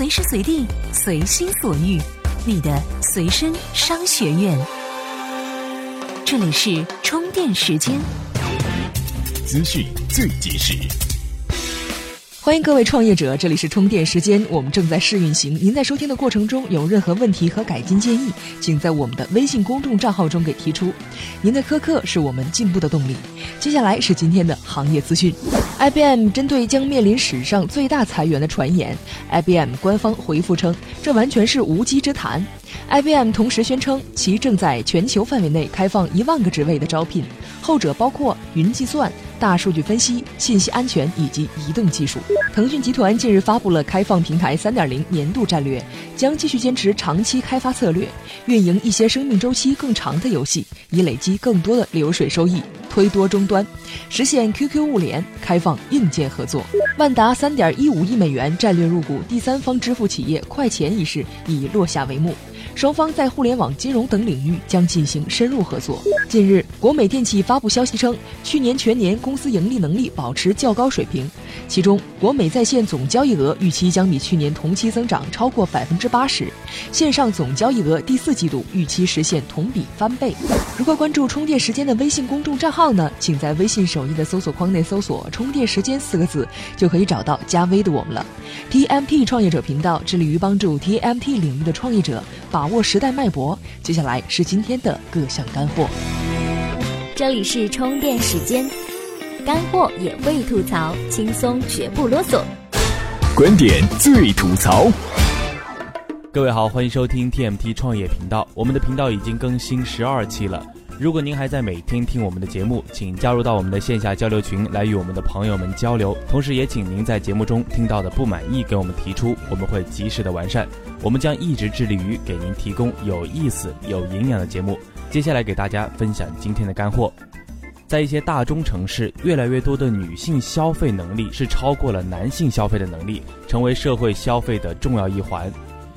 随时随地，随心所欲，你的随身商学院。这里是充电时间，资讯最及时。欢迎各位创业者，这里是充电时间，我们正在试运行。您在收听的过程中有任何问题和改进建议，请在我们的微信公众账号中给提出。您的苛刻是我们进步的动力。接下来是今天的行业资讯。IBM 针对将面临史上最大裁员的传言，IBM 官方回复称，这完全是无稽之谈。IBM 同时宣称，其正在全球范围内开放一万个职位的招聘，后者包括云计算。大数据分析、信息安全以及移动技术。腾讯集团近日发布了开放平台3.0年度战略，将继续坚持长期开发策略，运营一些生命周期更长的游戏，以累积更多的流水收益，推多终端，实现 QQ 物联开放硬件合作。万达3.15亿美元战略入股第三方支付企业快钱一事已落下帷幕。双方在互联网金融等领域将进行深入合作。近日，国美电器发布消息称，去年全年公司盈利能力保持较高水平，其中国美在线总交易额预期将比去年同期增长超过百分之八十，线上总交易额第四季度预期实现同比翻倍。如何关注充电时间的微信公众账号呢？请在微信首页的搜索框内搜索“充电时间”四个字，就可以找到加微的我们了。TMT 创业者频道致力于帮助 TMT 领域的创业者把握时代脉搏。接下来是今天的各项干货。这里是充电时间，干货也会吐槽，轻松绝不啰嗦。观点最吐槽。各位好，欢迎收听 TMT 创业频道。我们的频道已经更新十二期了。如果您还在每天听我们的节目，请加入到我们的线下交流群来与我们的朋友们交流。同时，也请您在节目中听到的不满意给我们提出，我们会及时的完善。我们将一直致力于给您提供有意思、有营养的节目。接下来给大家分享今天的干货。在一些大中城市，越来越多的女性消费能力是超过了男性消费的能力，成为社会消费的重要一环。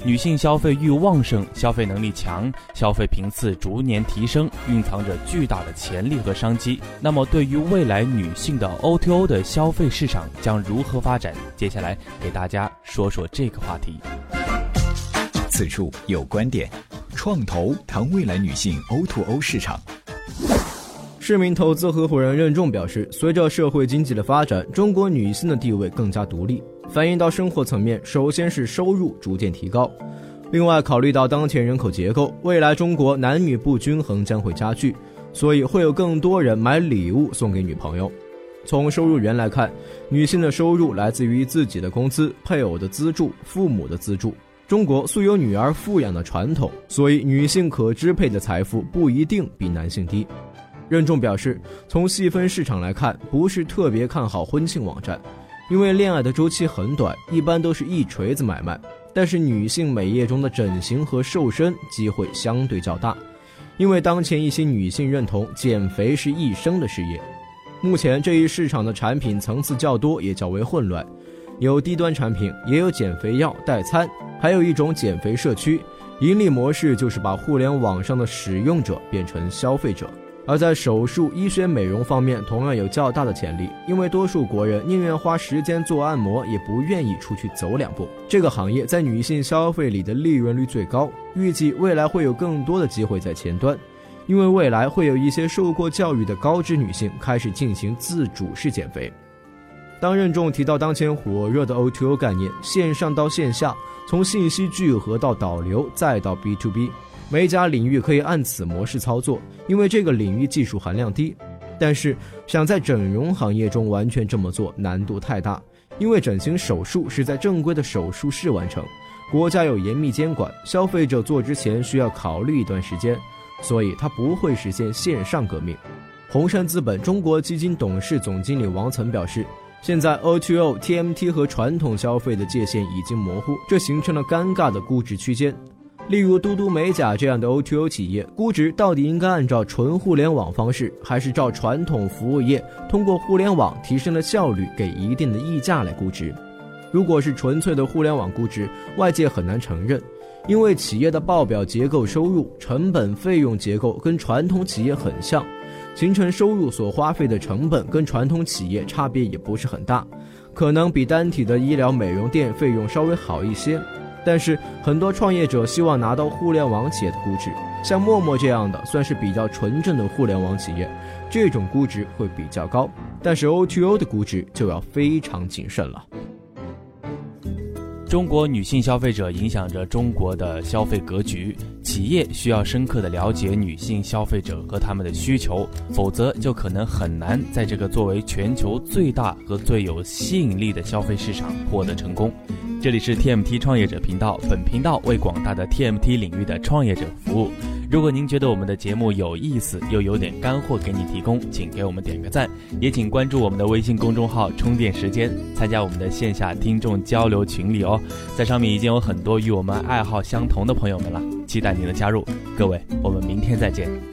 女性消费欲旺盛，消费能力强，消费频次逐年提升，蕴藏着巨大的潜力和商机。那么，对于未来女性的 O2O 的消费市场将如何发展？接下来给大家说说这个话题。此处有观点，创投谈未来女性 O2O 市场。市民投资合伙人任重表示，随着社会经济的发展，中国女性的地位更加独立。反映到生活层面，首先是收入逐渐提高。另外，考虑到当前人口结构，未来中国男女不均衡将会加剧，所以会有更多人买礼物送给女朋友。从收入源来看，女性的收入来自于自己的工资、配偶的资助、父母的资助。中国素有女儿富养的传统，所以女性可支配的财富不一定比男性低。任重表示，从细分市场来看，不是特别看好婚庆网站。因为恋爱的周期很短，一般都是一锤子买卖。但是女性美业中的整形和瘦身机会相对较大，因为当前一些女性认同减肥是一生的事业。目前这一市场的产品层次较多，也较为混乱，有低端产品，也有减肥药代餐，还有一种减肥社区，盈利模式就是把互联网上的使用者变成消费者。而在手术、医学、美容方面，同样有较大的潜力，因为多数国人宁愿花时间做按摩，也不愿意出去走两步。这个行业在女性消费里的利润率最高，预计未来会有更多的机会在前端，因为未来会有一些受过教育的高知女性开始进行自主式减肥。当任重提到当前火热的 O2O 概念，线上到线下，从信息聚合到导流，再到 B to B。每家领域可以按此模式操作，因为这个领域技术含量低。但是想在整容行业中完全这么做难度太大，因为整形手术是在正规的手术室完成，国家有严密监管，消费者做之前需要考虑一段时间，所以它不会实现线上革命。红杉资本中国基金董事总经理王岑表示，现在 O2O、TMT 和传统消费的界限已经模糊，这形成了尴尬的估值区间。例如嘟嘟美甲这样的 O2O 企业，估值到底应该按照纯互联网方式，还是照传统服务业通过互联网提升了效率，给一定的溢价来估值？如果是纯粹的互联网估值，外界很难承认，因为企业的报表结构、收入、成本、费用结构跟传统企业很像，形成收入所花费的成本跟传统企业差别也不是很大。可能比单体的医疗美容店费用稍微好一些。但是很多创业者希望拿到互联网企业的估值，像陌陌这样的算是比较纯正的互联网企业，这种估值会比较高。但是 O2O 的估值就要非常谨慎了。中国女性消费者影响着中国的消费格局，企业需要深刻的了解女性消费者和他们的需求，否则就可能很难在这个作为全球最大和最有吸引力的消费市场获得成功。这里是 TMT 创业者频道，本频道为广大的 TMT 领域的创业者服务。如果您觉得我们的节目有意思，又有点干货给你提供，请给我们点个赞，也请关注我们的微信公众号“充电时间”，参加我们的线下听众交流群里哦。在上面已经有很多与我们爱好相同的朋友们了，期待您的加入。各位，我们明天再见。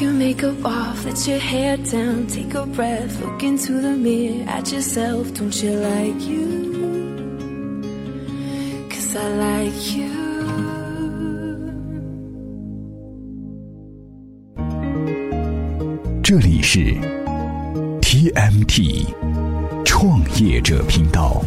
Your makeup off, let your hair down, take a breath, look into the mirror at yourself. Don't you like you? Cause I like you. 这里是 TMT 创业者频道。